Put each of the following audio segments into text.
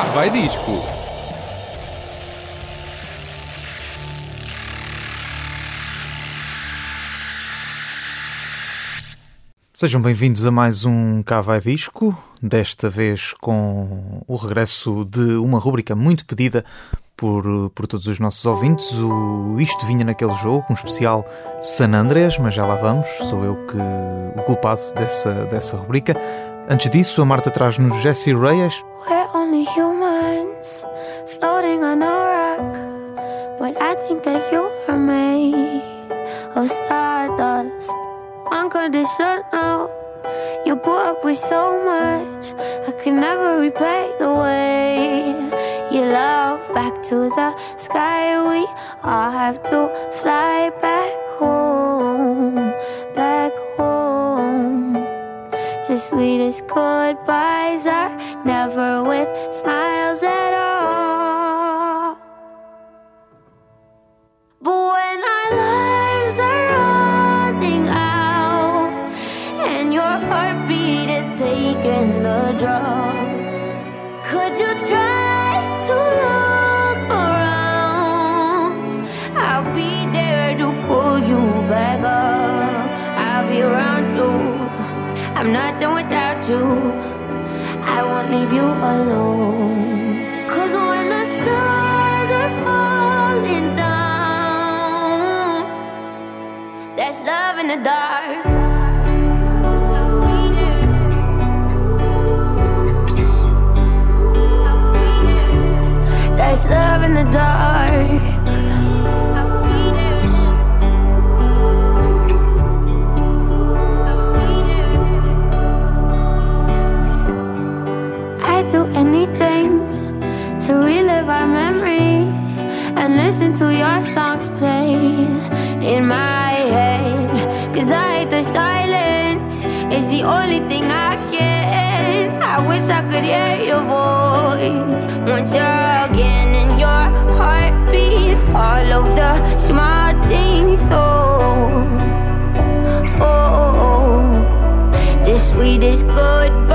Cá vai disco. Sejam bem-vindos a mais um Cá vai disco, desta vez com o regresso de uma rúbrica muito pedida por, por todos os nossos ouvintes. O Isto Vinha naquele jogo, um especial San Andreas, mas já lá vamos, sou eu que o culpado dessa, dessa rubrica. Antes disso, a Marta traz-nos Jesse Reyes. We're only humans floating on a rock, but I think that you are made of stardust. Unconditional, you put up with so much. I can never repay the way you love back to the sky. We all have to fly back sweetest goodbyes are never with smiles at all. I won't leave you alone. Cause when the stars are falling down, there's love in the dark. There's love in the dark. The only thing I get. I wish I could hear your voice once again in your heartbeat. All of the small things, oh, oh, oh, oh. The sweetest goodbyes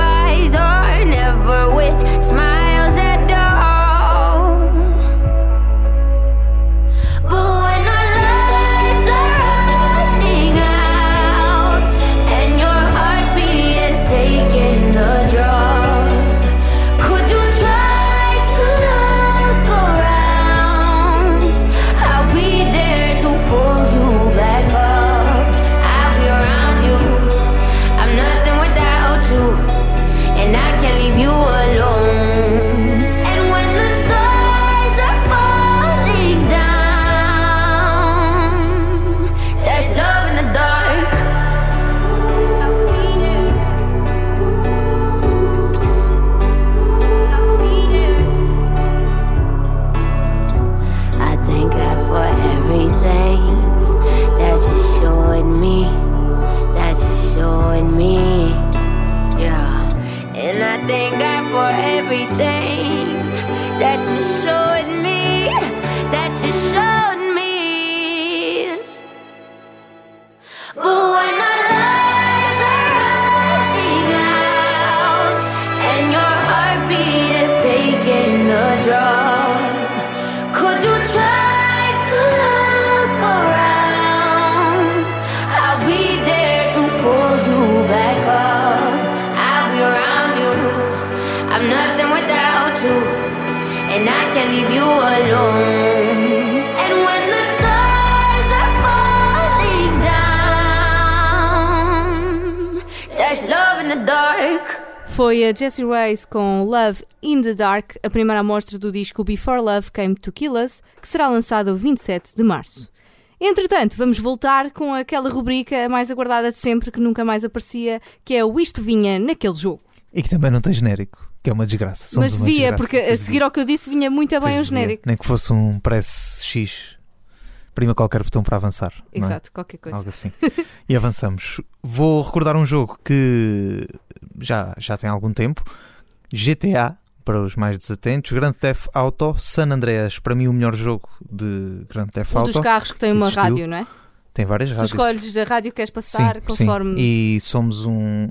Jessie Reyes com Love in the Dark, a primeira amostra do disco Before Love Came to Kill Us, que será lançado 27 de março. Entretanto, vamos voltar com aquela rubrica mais aguardada de sempre que nunca mais aparecia, que é o Isto Vinha naquele jogo. E que também não tem genérico, que é uma desgraça. Somos Mas uma devia, desgraça. porque a seguir ao que eu disse vinha muito bem o devia. genérico. Nem que fosse um press X. Prima qualquer botão para avançar. é? Exato, qualquer coisa. Algo assim. e avançamos. Vou recordar um jogo que já, já tem algum tempo. GTA, para os mais desatentos. Grand Theft Auto, San Andreas, para mim o melhor jogo de Grand Theft Um Auto. dos carros que tem que uma existiu. rádio, não é? Tem várias Tu rádios. escolhes a rádio que queres passar conforme. Sim. E somos um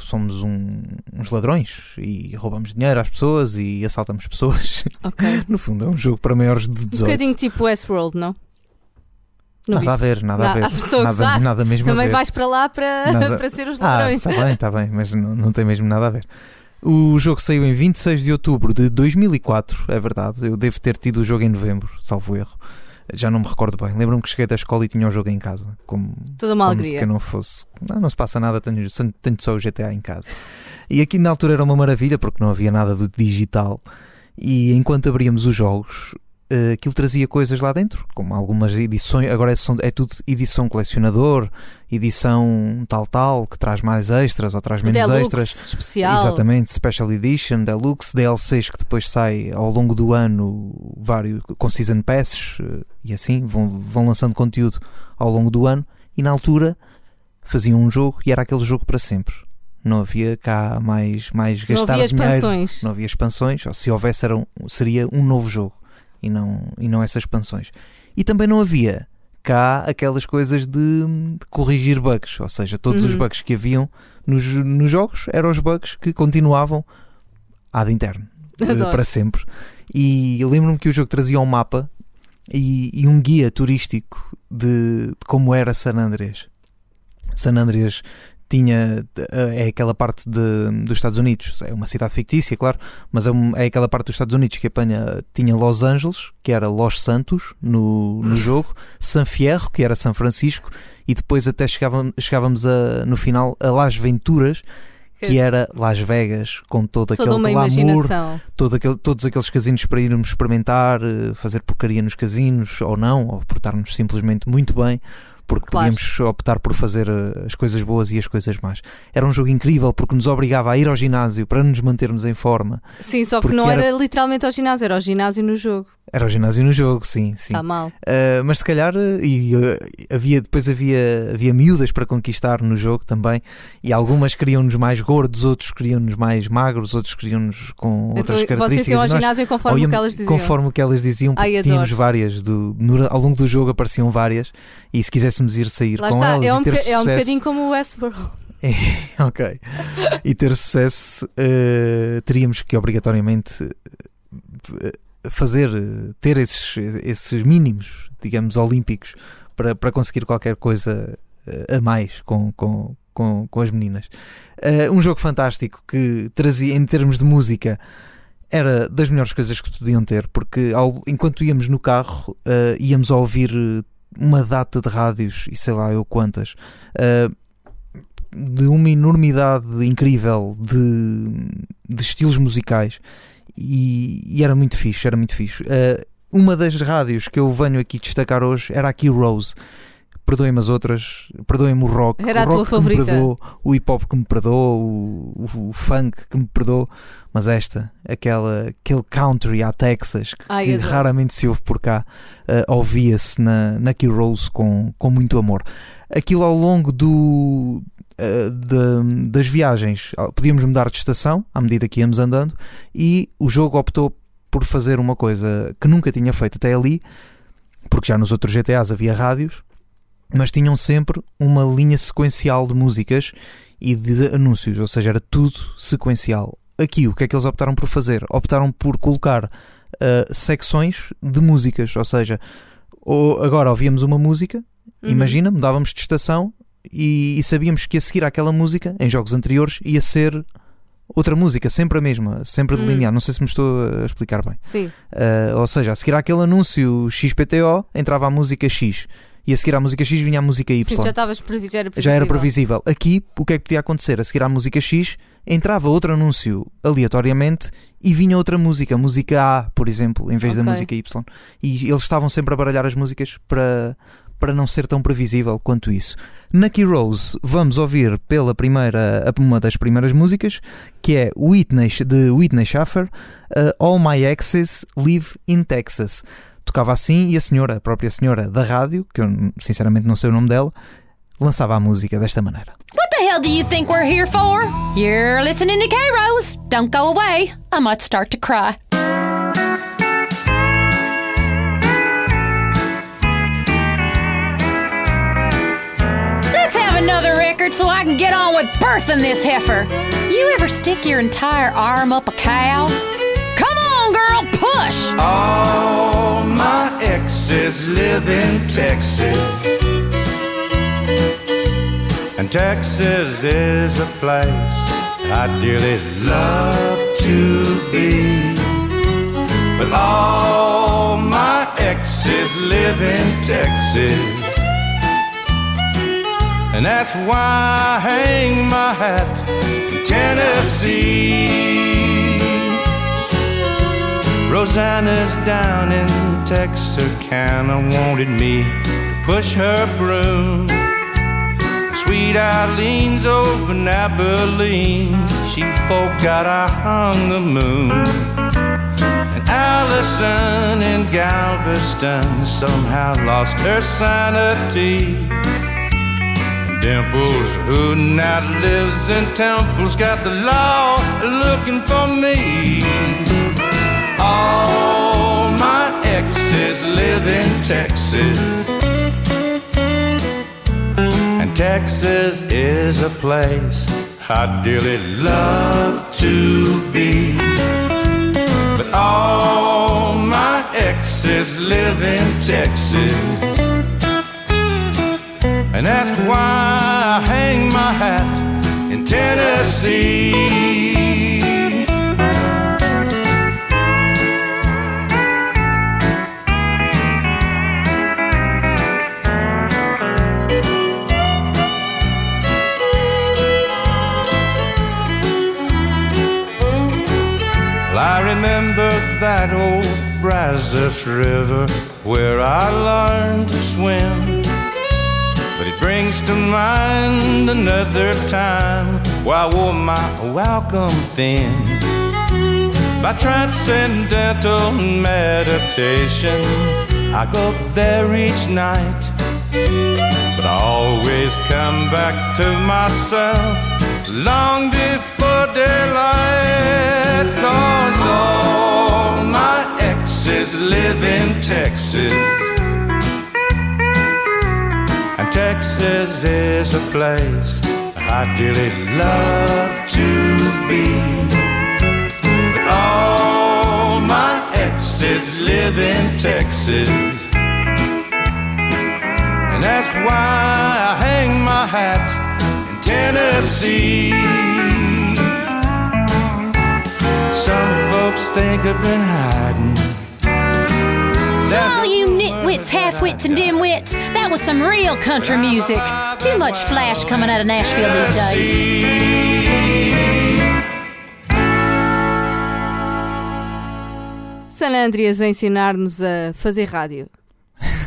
somos um- uns ladrões e roubamos dinheiro às pessoas e assaltamos pessoas. Ok. no fundo, é um jogo para maiores de Um 18. bocadinho tipo Westworld, não? Não nada a ver, nada a ver. ah, estou a nada, nada mesmo a Também ver. vais para lá para, Nada. para ser os Ah, ladrões. está bem, está bem, mas não, não tem mesmo nada a ver. O jogo saiu em 26 de outubro de 2004, é verdade. Eu devo ter tido o jogo em novembro, salvo erro. Já não me recordo bem. Lembro-me que cheguei da escola e tinha o jogo em casa. Como, Toda uma como se alegria. eu não fosse. Não, não se passa nada, tenho, tenho só o GTA em casa. E aqui na altura era uma maravilha porque não havia nada do digital. E enquanto abríamos os jogos, eh, aquilo trazia coisas lá dentro, como algumas edições. Agora é, é tudo edição colecionador, edição tal, tal, que traz mais extras ou traz menos Deluxe, extras. especial. Exatamente, Special Edition, Deluxe, DLCs que depois sai ao longo do ano, vários com Season Passes eh, e assim, vão, vão lançando conteúdo ao longo do ano. E na altura faziam um jogo e era aquele jogo para sempre. Não havia cá mais, mais Não gastar havia dinheiro, expansões. não havia expansões, ou se houvesse era um- seria um novo jogo e não, e não essas expansões. E também não havia cá aquelas coisas de, de corrigir bugs, ou seja, todos os Uhum. bugs que haviam nos, nos jogos eram os bugs que continuavam ad interno eh, Adoro. para sempre. E lembro-me que o jogo trazia um mapa e, e um guia turístico de, de como era San Andrés. San Andrés tinha eh, é aquela parte de, dos Estados Unidos, é uma cidade fictícia, claro, mas é, um- é aquela parte dos Estados Unidos que apanha tinha Los Angeles, que era Los Santos no, no jogo, San Fierro, que era São Francisco, e depois até chegávamos, chegávamos a, no final a Las Venturas, que era Las Vegas, com todo Toda aquele glamour, todo aquele- todos aqueles casinos para irmos experimentar, eh, fazer porcaria nos casinos ou não, ou portarmos simplesmente muito bem, porque Claro. podíamos optar por fazer eh, as coisas boas e as coisas más. Era um jogo incrível porque nos obrigava a ir ao ginásio para nos mantermos em forma. Sim, só que não era... era- literalmente ao ginásio, era ao ginásio no jogo. Era o ginásio no jogo, sim, sim. Está mal. Uh, mas se calhar uh, e, uh, havia, depois havia, havia miúdas para conquistar no jogo também e algumas queriam-nos mais gordos, outros queriam-nos mais magros, outros queriam-nos com outras Então, vocês características. iam ao E ginásio conforme ou o íamos que elas diziam. Conforme o que elas diziam, porque Ai, tínhamos várias. Do, no- ao longo do jogo apareciam várias e se quiséssemos ir sair Lá com está, elas é e um, ter boca- é um sucesso, bocadinho como o Westworld. ok, e ter sucesso, uh, teríamos que obrigatoriamente fazer, uh, ter esses, esses mínimos, digamos, olímpicos para, para conseguir qualquer coisa uh, a mais com, com, com, com as meninas. Uh, um jogo fantástico que trazia, em termos de música, era das melhores coisas que podiam ter, porque ao- enquanto íamos no carro, uh, íamos a ouvir uma data de rádios, e sei lá eu quantas, uh, de uma enormidade incrível de, de estilos musicais, e, e era muito fixe, era muito fixe. Uh, uma das rádios que eu venho aqui destacar hoje era aqui Rose. Perdoem-me as outras, perdoem-me o rock, Era o rock que me perdoou, o hip hop que me perdoou, o, o- o funk que me perdoou, mas esta, aquela, aquele country à Texas que, Ai, que raramente se ouve por cá, eh, ouvia-se na, na Key Rose com, com muito amor. Aquilo ao longo do, eh, da- das viagens, ah, podíamos mudar de estação à medida que íamos andando, e o jogo optou por fazer uma coisa que nunca tinha feito até ali, porque já nos outros GTAs havia rádios, mas tinham sempre uma linha sequencial de músicas e de anúncios, ou seja, era tudo sequencial. Aqui, o que é que eles optaram por fazer? Optaram por colocar ah, secções de músicas, ou seja, ou agora ouvíamos uma música, Uhum. imagina, mudávamos de estação e, e sabíamos que a seguir àquela música, em jogos anteriores, ia ser outra música, sempre a mesma, sempre Hum. delineada. Não sei se me estou a explicar bem. Sim, Uh, ou seja, a seguir àquele anúncio XPTO entrava a música X e a seguir à música X vinha a música Y. sim, já estavas previ- já era Já era previsível. Aqui, o que é que podia acontecer? A seguir à música X entrava outro anúncio aleatoriamente e vinha outra música, música A, por exemplo, em vez da Ok. música Y. E eles estavam sempre a baralhar as músicas para, para não ser tão previsível quanto isso. Key Rose, vamos ouvir pela primeira, uma das primeiras músicas, que é Whitney, de Whitney Schaffer, uh, All My Exes Live in Texas. Tocava assim e a senhora, a própria senhora da rádio, que eu sinceramente não sei o nome dela, lançava a música desta maneira. What the hell do you think we're here for? You're listening to K Rose. Don't go away. I might start to cry. So I can get on with birthing this heifer. You ever stick your entire arm up a cow? Come on, girl, push! All my exes live in Texas. And Texas is a place I dearly love to be. But all my exes live in Texas. And that's why I hang my hat in Tennessee. Rosanna's down in Texarkana wanted me to push her broom. Sweet Eileen's over in Abilene. She forgot I hung the moon. And Allison in Galveston somehow lost her sanity. Dimples, who now lives in Temple's got the law looking for me. All my exes live in Texas. And Texas is a place I dearly love to be. But all my exes live in Texas. And that's why I hang my hat in Tennessee. I remember that old Brazos River where I learned to swim. Brings to mind another time where I wore my welcome thin. By transcendental meditation, I go there each night. But I always come back to myself long before daylight. Cause all oh, my exes live in Texas. Texas is a place I dearly love to be. But all my exes live in Texas. And that's why I hang my hat in Tennessee. Some folks think I've been hiding. All you nitwits, half-wits, and dimwits, that was some real country music. Too much flash coming out of Nashville these days. San Andreas a ensinar-nos a fazer rádio.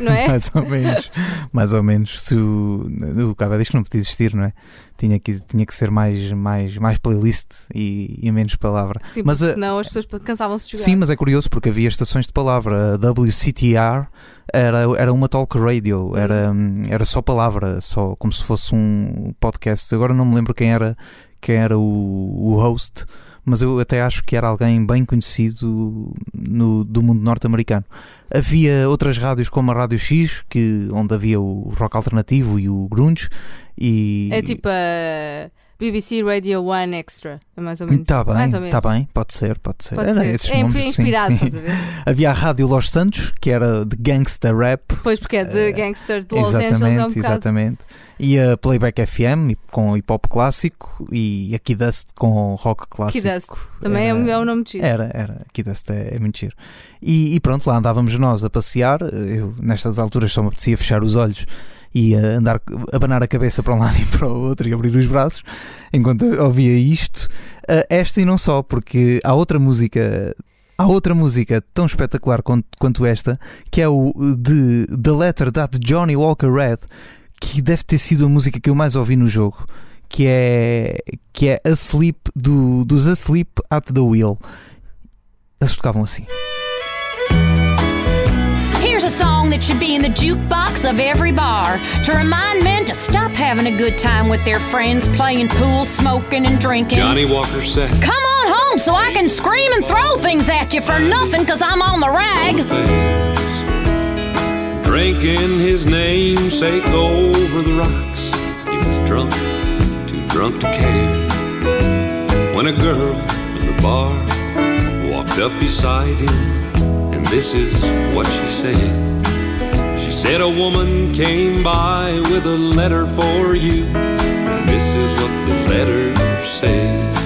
Não é? mais ou menos. Mais ou menos. Se o, o Cava diz que não podia existir, não é? Tinha que, tinha que ser mais, mais, mais playlist e, e menos palavra. Sim, mas a- senão as pessoas cansavam-se de jogar. Sim, mas é curioso porque havia estações de palavra. A WCTR era, era uma talk radio, era, era só palavra, só como se fosse um podcast. Agora não me lembro quem era, quem era o, o host, mas eu até acho que era alguém bem conhecido no, do mundo norte-americano. Havia outras rádios como a Rádio X, que, onde havia o rock alternativo e o grunge. E, É tipo a BBC Radio One Extra. É mais ou menos. Está bem, está bem, pode ser, pode ser. Pode Era ser. É nomes, sim, inspirado, sim. estás a ver? Havia a Rádio Los Santos, que era de gangsta rap. Pois porque é de gangster de Los Angeles é um exatamente, exatamente. E a Playback FM com hip hop clássico e a Kid Dust com rock clássico. Kid Dust. Também é, Era- um- é um nome de giro. Era, era. Kid Dust é, é muito giro. E, e pronto, lá andávamos nós a passear. Eu, nestas alturas, só me apetecia fechar os olhos e a andar, abanar a cabeça para um lado e para o outro e abrir os braços enquanto ouvia isto. Ah, esta e não só, porque há outra música. Há outra música tão espetacular quanto, quanto esta, que é o de The Letter That Johnny Walker Read, que deve ter sido a música que eu mais ouvi no jogo, que é, que é Asleep, do, dos Asleep at the Wheel. Eles tocavam assim. Here's a song that should be in the jukebox of every bar to remind men to stop having a good time with their friends, playing pool, smoking, and drinking. Johnny Walker said, Come on home so I can scream and throw things at you for nothing because I'm on the rag. Drinking his namesake over the rocks. He was drunk too drunk to care. When a girl in the bar walked up beside him, this is what she said. She said a woman came by with a letter for you, and this is what the letter said.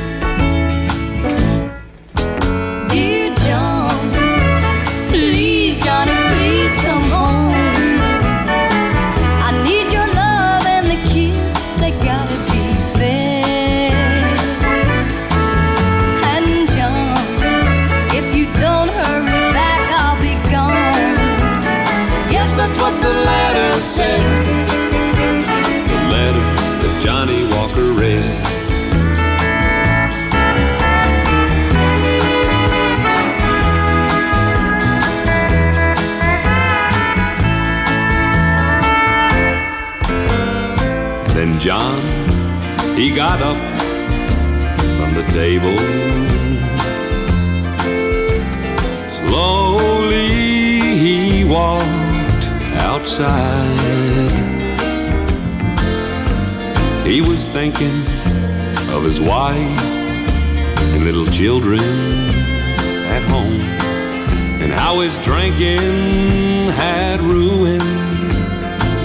Said. The letter that Johnny Walker read. Then John, he got up from the table. Outside. He was thinking of his wife and little children at home, and how his drinking had ruined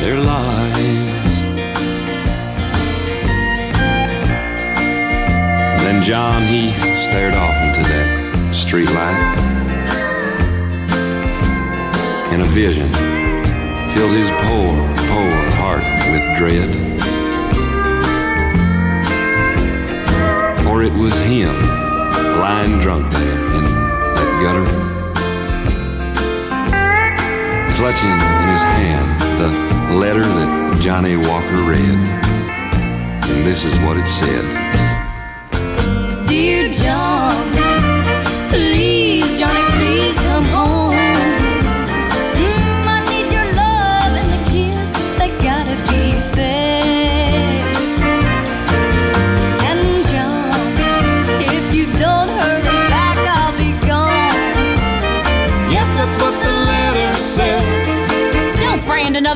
their lives. Then John, he stared off into that street light, and a vision filled his poor, poor heart with dread. For it was him lying drunk there in that gutter, clutching in his hand the letter that Johnny Walker read. And this is what it said. Dear John,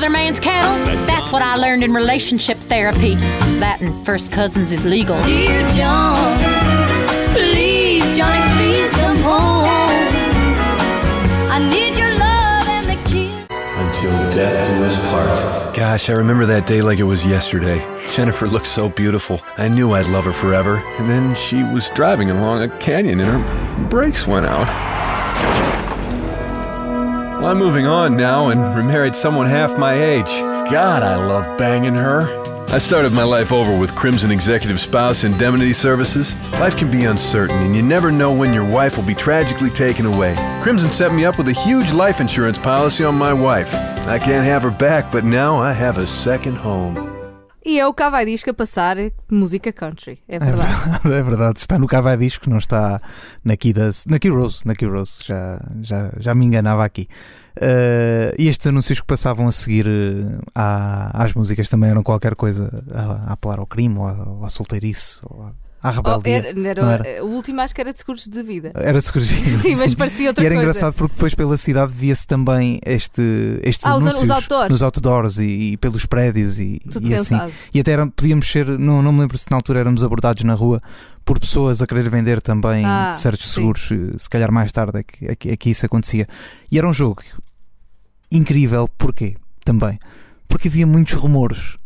another man's cattle. That's what I learned in relationship therapy. That and first cousins is legal. Dear John, please, Johnny, please come home. I need your love and the kids. Until death do us part. Gosh, I remember that day like it was yesterday. Jennifer looked so beautiful. I knew I'd love her forever. And then she was driving along a canyon and her brakes went out. Well, I'm moving on now and remarried someone half my age. God, I love banging her. I started my life over with Crimson Executive Spouse Indemnity Services. Life can be uncertain, and you never know when your wife will be tragically taken away. Crimson set me up with a huge life insurance policy on my wife. I can't have her back, but now I have a second home. E é o cá vai disco a passar música country. É É verdade. é verdade. Está no Cavai Disco, não está na Key, da, na Key Rose. Na Key Rose. Já, já, já me enganava aqui. Eh, e estes anúncios que passavam a seguir eh, à- às músicas também eram qualquer coisa a, a apelar ao crime ou, à- ou à solteirice ou à, à Oh, rebeldia. era, era- não era? O último acho que era de seguros de vida. Era de escrever. Sim, mas parecia outra E era coisa. engraçado porque depois pela cidade via-se também este, estes Ah, os- os anúncios outdoors. nos outdoors e, e pelos prédios e, Tudo e assim. E até era- podíamos ser, não, não me lembro se na altura éramos abordados na rua por pessoas a querer vender também Ah, certos sim. seguros, eh, se calhar mais tarde é que, é que, é que isso acontecia. E era um jogo incrível, porquê? Também. Porque havia muitos rumores,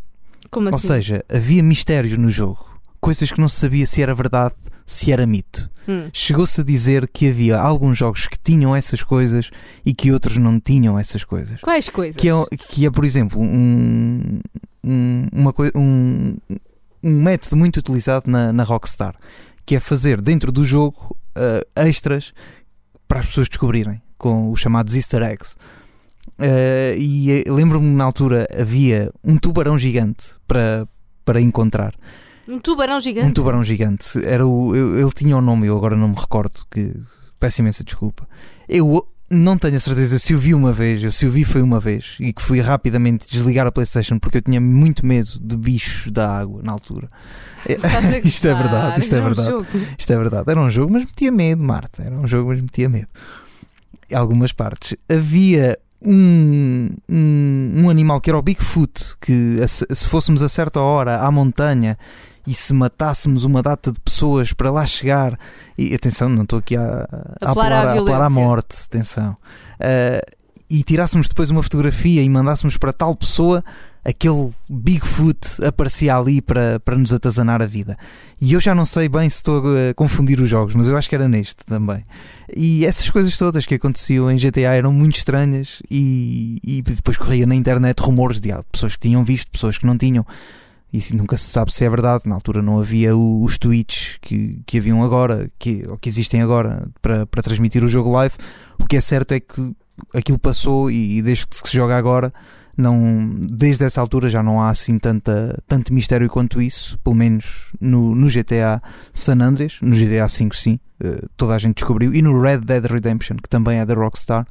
Como ou assim? seja, havia mistérios no jogo, coisas que não se sabia se era verdade, se era mito. Hum. Chegou-se a dizer que havia alguns jogos que tinham essas coisas e que outros não tinham essas coisas. Quais coisas? Que é, que é por exemplo, um, um, uma um, um método muito utilizado na, na Rockstar, que é fazer dentro do jogo eh, extras para as pessoas descobrirem, com os chamados Easter eggs. Eh, e eh, lembro-me na altura havia um tubarão gigante para, para encontrar. Um tubarão gigante. Um tubarão gigante. Era o, ele tinha o nome, eu agora não me recordo, que peço imensa desculpa. Eu não tenho a certeza se o vi uma vez, eu se o vi foi uma vez e que fui rapidamente desligar a Playstation porque eu tinha muito medo de bichos da água na altura. Isto é verdade, isto é um verdade. Isto é verdade. Era um jogo, mas metia medo, Marta. Era um jogo, mas metia medo. Em algumas partes. Havia um, um, um animal que era o Bigfoot, que se fôssemos a certa hora à montanha e se matássemos uma data de pessoas para lá chegar, e atenção, não estou aqui a, a, Apelar à a apelar à morte, atenção, Ah, e tirássemos depois uma fotografia e mandássemos para tal pessoa, aquele Bigfoot aparecia ali para, para nos atazanar a vida. E eu já não sei bem se estou a confundir os jogos, mas eu acho que era neste também. E essas coisas todas que aconteciam em GTA eram muito estranhas e, e depois corria na internet rumores de ah, pessoas que tinham visto, pessoas que não tinham. Se- nunca se sabe se é verdade. Na altura não havia o- os tweets que, que haviam agora, que, ou que existem agora, para, para transmitir o jogo live. O que é certo é que aquilo passou e, e desde que se joga agora, não, desde essa altura já não há assim tanta, tanto mistério quanto isso, pelo menos no, no GTA San Andreas, no GTA V sim, eh, toda a gente descobriu, e no Red Dead Redemption, que também é da Rockstar,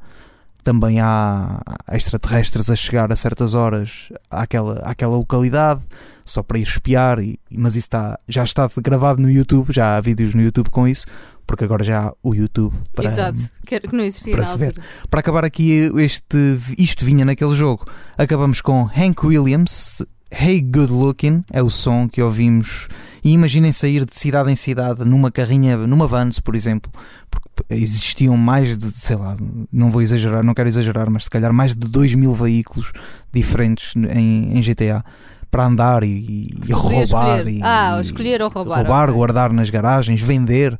também há extraterrestres a chegar a certas horas àquela, àquela localidade, só para ir espiar, e, mas isso está, já está gravado no YouTube, já há vídeos no YouTube com isso, porque agora já há o YouTube para, Exato, que, era- que não existia para se ver. para acabar aqui, este, isto vinha naquele jogo. Acabamos com Hank Williams, Hey Good Looking, é o som que ouvimos. E imaginem sair de cidade em cidade numa carrinha, numa Vans, por exemplo, porque existiam mais de, sei lá, não vou exagerar, não quero exagerar, mas se calhar mais de 2 mil veículos diferentes em, em GTA para andar e, e roubar. escolher. E, Ah, escolher ou roubar, Roubar, ok. guardar nas garagens, vender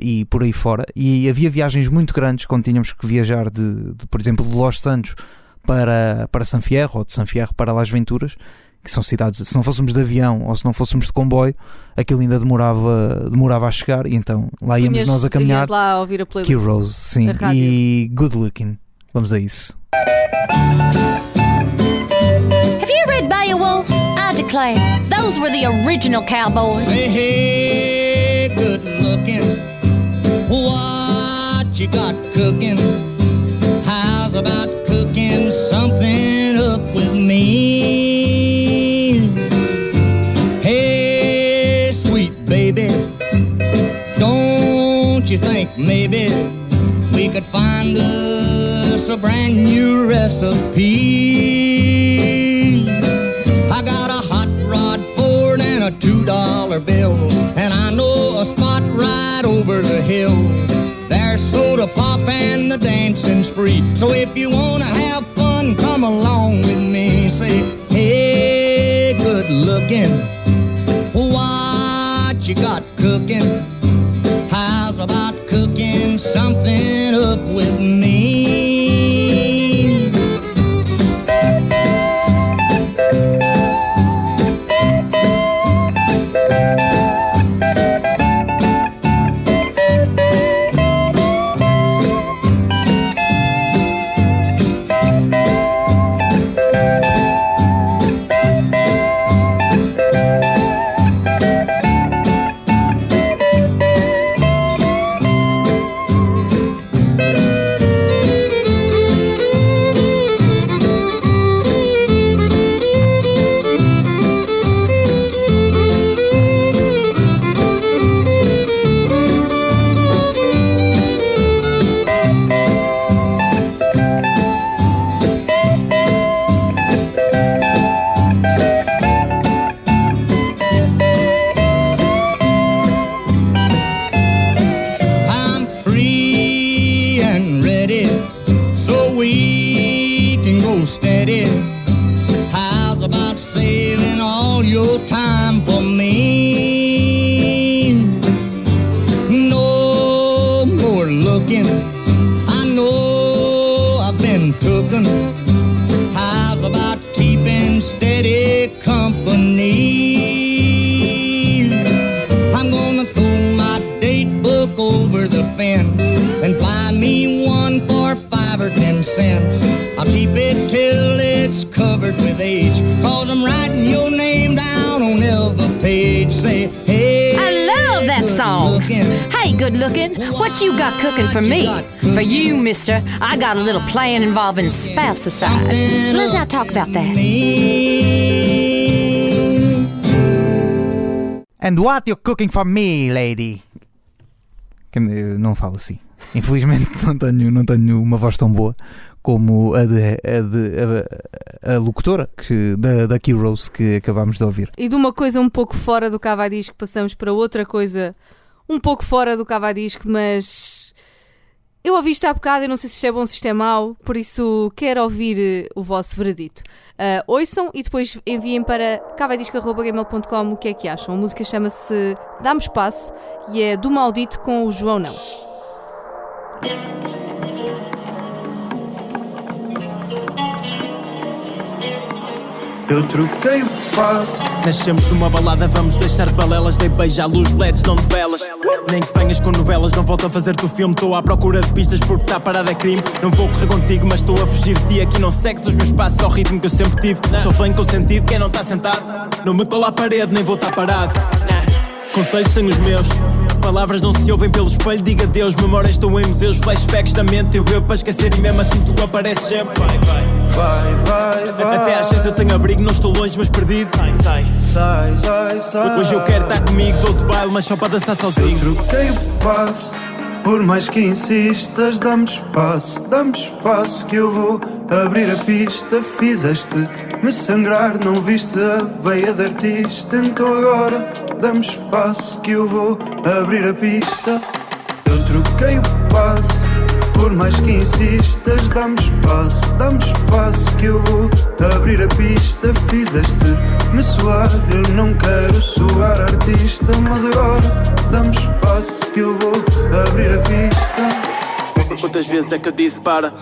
e por aí fora. E havia viagens muito grandes quando tínhamos que viajar de, de, por exemplo, de Los Santos para, para San Fierro ou de San Fierro para Las Venturas, que são cidades, se não fôssemos de avião ou se não fôssemos de comboio, aquilo ainda demorava, demorava a chegar e então lá íamos Punhas- nós a caminhar. lá a ouvir a playlist. Key Rose, sim, e Good Looking. Vamos a isso. Have you read Beowulf? Declare, those were the original cowboys. Hey, hey, good looking. What you got cooking? How's about cooking something up with me? Hey, sweet baby, don't you think maybe we could find us a brand new recipe? Dollar bill, and I know a spot right over the hill. There's soda pop and the dancing spree. So if you wanna have fun, come along with me. Say, hey, good looking, what you got cooking? How's about cooking something up with me? Steady company? I'm gonna throw my date book over the fence and buy me one for five or ten cents. I'll keep it till it's covered with age, cause I'm writing your name down on every page. Say, hey, that song. Hey, good looking, what you got cooking for me? For you, mister, I got a little plan involving spousicide. Let's not talk about that. And what you cooking for me, lady? Que Eu eh, não falo assim. Infelizmente não tenho, não tenho uma voz tão boa como a, de, a, de, a, a locutora que, da, da Heroes que acabámos de ouvir. E de uma coisa um pouco fora do Cava Disco passamos para outra coisa um pouco fora do Cava Disco, mas eu ouvi isto há bocado e não sei se isto é bom ou se isto é mau, por isso quero ouvir eh, o vosso veredito. Uh, ouçam e depois enviem para cavadisco.gmail.com o que é que acham. A música chama-se Dá-me Espaço e é do Maldito com o João Não. Eu troquei o passo. Nascemos numa balada, vamos deixar balelas. Dei beijo à luz, LEDs, não de velas. Nem que venhas com novelas, não volto a fazer-te o filme. Estou à procura de pistas porque está parada é crime. Não vou correr contigo, mas estou a fugir de ti. Aqui não segues os meus passos ao ritmo que eu sempre tive. Só venho com sentido, quem não está sentado. Não me cola à parede, nem vou estar parado. Conselhos sem os meus. Palavras não se ouvem pelo espelho, diga Deus. Memórias estão em museus, flashbacks da mente. Eu vejo para esquecer e mesmo assim tu apareces sempre. Vai, vai. Vai, vai, vai. Até às seis eu tenho abrigo, não estou longe, mas perdido. Sai, sai. Sai, sai, sai. Hoje eu quero estar comigo, dou-te baile, mas só para dançar sozinho. Eu troquei o passo. Por mais que insistas, dá-me espaço, dá-me espaço que eu vou abrir a pista. Fizeste-me sangrar, não viste a veia de artista. Então agora dá-me espaço que eu vou abrir a pista. Eu troquei o passo. Por mais que insistas, dá-me espaço, dá-me espaço que eu vou abrir a pista. Fizeste-me suar, eu não quero soar artista, mas agora dá-me espaço que eu vou abrir a pista. Quantas vezes é que eu disse para?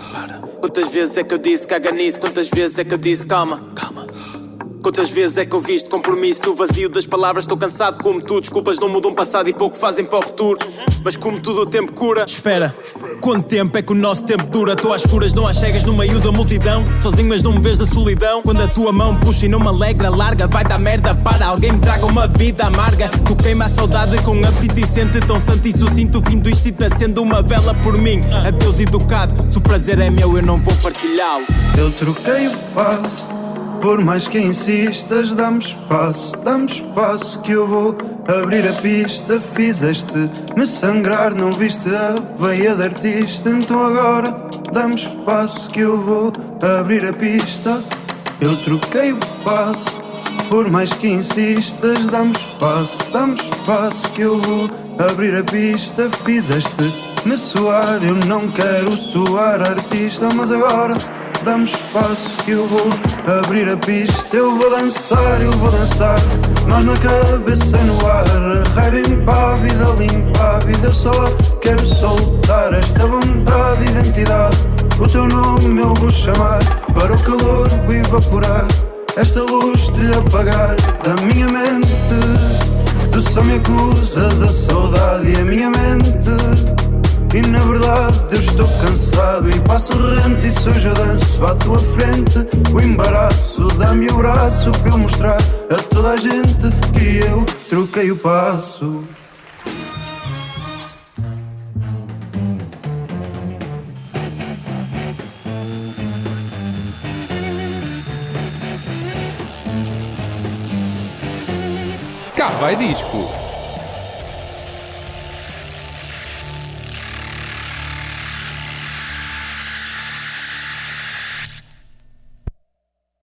Quantas vezes é que eu disse caga nisso? Quantas vezes é que eu disse calma? Calma. Quantas vezes é que eu viste compromisso no vazio das palavras? Estou cansado como tu. Desculpas não mudam o passado e pouco fazem para o futuro. Mas como tudo o tempo cura. Espera, quanto tempo é que o nosso tempo dura? Estou às curas, não há chegas no meio da multidão. Sozinho, mas não me vês da solidão. Quando a tua mão puxa e não me alegra, larga. Vai dar merda para alguém me traga uma vida amarga. Tu queima a saudade com um absito e sente tão santo e sucinto. Vindo isto e acendo uma vela por mim. Adeus educado, se o prazer é meu, eu não vou partilhá-lo. Eu troquei o passo. Por mais que insistas, dá-me espaço, dá-me espaço que eu vou abrir a pista. Fizeste-me sangrar, não viste a veia de artista. Então agora dá-me espaço que eu vou abrir a pista. Eu troquei o passo. Por mais que insistas, dá-me espaço, dá-me espaço que eu vou abrir a pista. Fizeste-me suar, eu não quero soar artista, mas agora dá-me espaço que eu vou abrir a pista. Eu vou dançar, eu vou dançar, nós na cabeça no ar. Raiva impávida, limpa a vida. Eu só quero soltar esta vontade identidade. O teu nome eu vou chamar para o calor evaporar. Esta luz te apagar da minha mente. Tu só me acusas a saudade e a minha mente. E na verdade eu estou cansado. E passo rente e eu danço à tua frente. O embaraço dá-me o braço para eu mostrar a toda a gente que eu troquei o passo. Cá vai disco.